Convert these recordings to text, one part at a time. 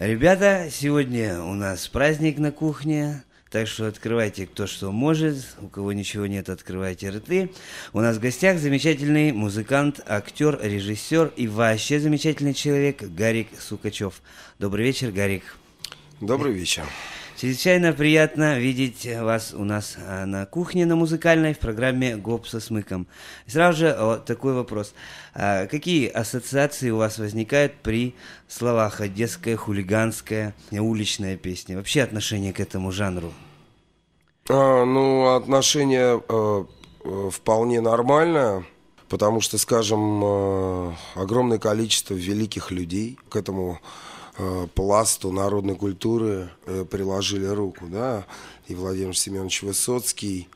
Ребята, сегодня у нас праздник на кухне, так что открывайте кто что может, у кого ничего нет, открывайте рты. У нас в гостях замечательный музыкант, актер, режиссер и вообще замечательный человек Гарик Сукачев. Добрый вечер, Гарик. Добрый вечер. Чрезвычайно приятно видеть вас у нас а, на кухне на музыкальной в программе «Гоп со смыком». И сразу же вот такой вопрос. А какие ассоциации у вас возникают при словах «одесская», «хулиганская», «уличная песня»? Вообще отношение к этому жанру? А, ну, отношение э, э, вполне нормальное, потому что, скажем, э, огромное количество великих людей к этому пласту народной культуры э, приложили руку, да, и Владимир Семенович Высоцкий,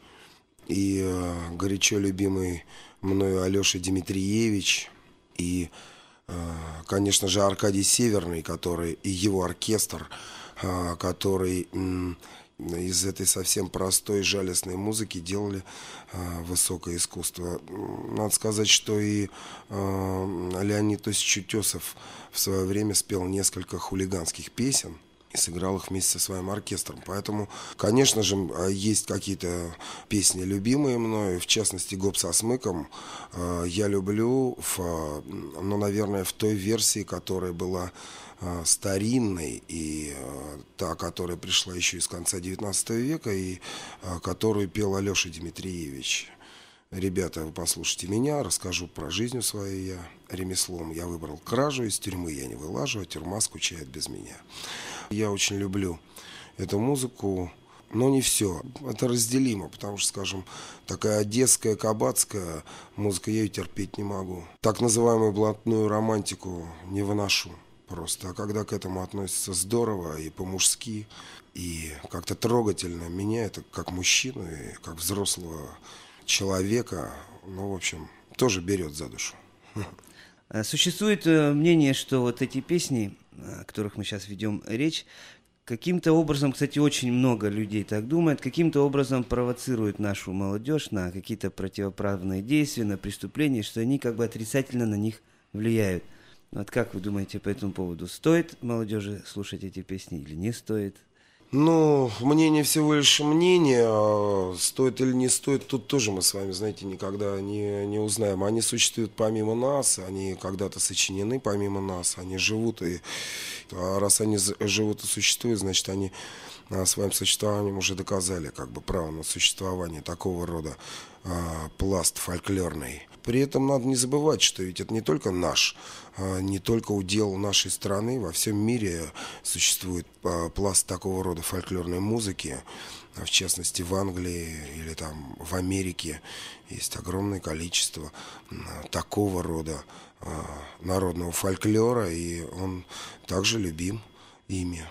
и э, горячо любимый мною Алеша Дмитриевич, и, конечно же, Аркадий Северный, который, и его оркестр, который из этой совсем простой жалостной музыки делали э, высокое искусство. Надо сказать, что и э, Леонид Осич Утесов в свое время спел несколько хулиганских песен и сыграл их вместе со своим оркестром. Поэтому, конечно же, есть какие-то песни любимые мною, в частности, «Гоп со смыком» э, я люблю, в, ну, наверное, в той версии, которая была старинной, и э, та, которая пришла еще из конца XIX века, и э, которую пел Алеша Дмитриевич. Ребята, вы послушайте меня, расскажу про жизнь свою я ремеслом. Я выбрал кражу, из тюрьмы я не вылажу, а тюрьма скучает без меня. Я очень люблю эту музыку, но не все. Это разделимо, потому что, скажем, такая одесская, кабацкая музыка я ее терпеть не могу. Так называемую блатную романтику не выношу просто. А когда к этому относятся здорово и по-мужски, и как-то трогательно, меня это как мужчину и как взрослого человека, ну, в общем, тоже берет за душу. А существует э, мнение, что вот эти песни, о которых мы сейчас ведем речь, каким-то образом, кстати, очень много людей так думает, каким-то образом провоцируют нашу молодежь на какие-то противоправные действия, на преступления, что они как бы отрицательно на них влияют – вот как вы думаете по этому поводу? Стоит молодежи слушать эти песни или не стоит? Ну, мнение всего лишь мнение, а стоит или не стоит, тут тоже мы с вами, знаете, никогда не, не узнаем. Они существуют помимо нас, они когда-то сочинены помимо нас, они живут, и а раз они живут и существуют, значит, они а, своим существованием уже доказали как бы право на существование такого рода а, пласт фольклорный. При этом надо не забывать, что ведь это не только наш, не только удел нашей страны, во всем мире существует а, пласт такого рода фольклорной музыки, а, в частности в Англии или там в Америке есть огромное количество такого рода народного фольклора, и он также любим ими.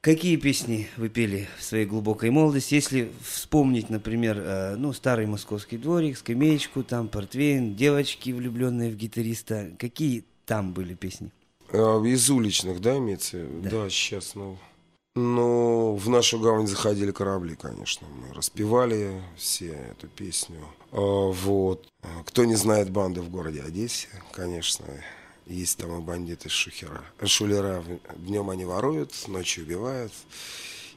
Какие песни вы пели в своей глубокой молодости? Если вспомнить, например, э, ну, старый московский дворик, скамеечку, там, портвейн, девочки, влюбленные в гитариста, какие там были песни? А, из уличных, да, имеется? Да, да сейчас, ну... Ну, в нашу гавань заходили корабли, конечно. Мы распевали все эту песню. А, вот. Кто не знает банды в городе Одессе, конечно, есть там и бандиты шухера. Шулера. Днем они воруют, ночью убивают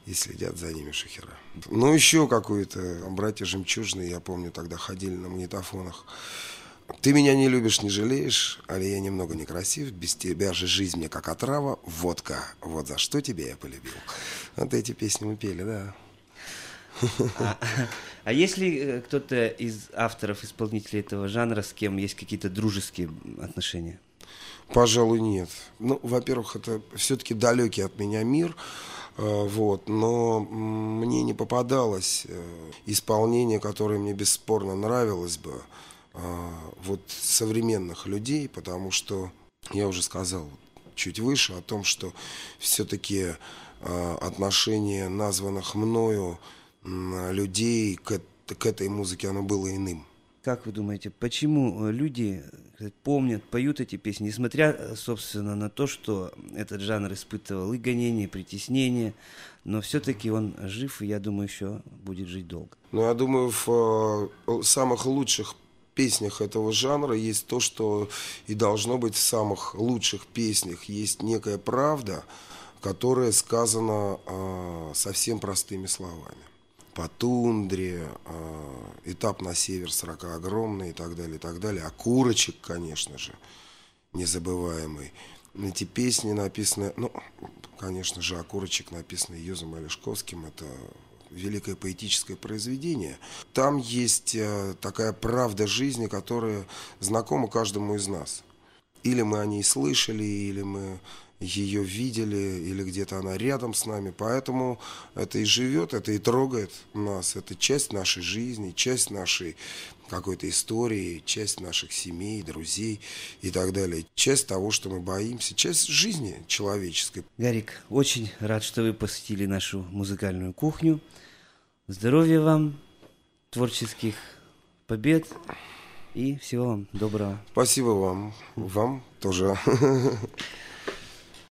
и следят за ними шухера. Ну, еще какую-то. Братья Жемчужные, я помню, тогда ходили на магнитофонах. Ты меня не любишь, не жалеешь, але я немного некрасив, без тебя же жизнь мне как отрава, водка, вот за что тебя я полюбил. Вот эти песни мы пели, да. А, а если э, кто-то из авторов, исполнителей этого жанра, с кем есть какие-то дружеские отношения? Пожалуй, нет. Ну, во-первых, это все-таки далекий от меня мир, э, вот, но мне не попадалось э, исполнение, которое мне бесспорно нравилось бы, э, вот современных людей, потому что я уже сказал чуть выше о том, что все-таки отношение названных мною людей к, к этой музыке, оно было иным. Как вы думаете, почему люди помнят, поют эти песни, несмотря, э, собственно, на то, что этот жанр испытывал и гонения, и притеснения, но все-таки он жив, и я думаю, еще будет жить долго. Ну, я думаю, в э, самых лучших песнях этого жанра есть то, что и должно быть в самых лучших песнях. Есть некая правда, которая сказана э, совсем простыми словами. По тундре, э, этап на север срока огромный и так далее, и так далее. Окурочек, конечно же, незабываемый. Эти песни написаны, ну, конечно же, Окурочек написанный Юзом Олешковским, это великое поэтическое произведение. Там есть э, такая правда жизни, которая знакома каждому из нас. Или мы о ней слышали, или мы ее видели, или где-то она рядом с нами. Поэтому это и живет, это и трогает нас. Это часть нашей жизни, часть нашей какой-то истории, часть наших семей, друзей и так далее. Часть того, что мы боимся, часть жизни человеческой. Гарик, очень рад, что вы посетили нашу музыкальную кухню. Здоровья вам, творческих побед и всего вам доброго. Спасибо вам. Вам тоже.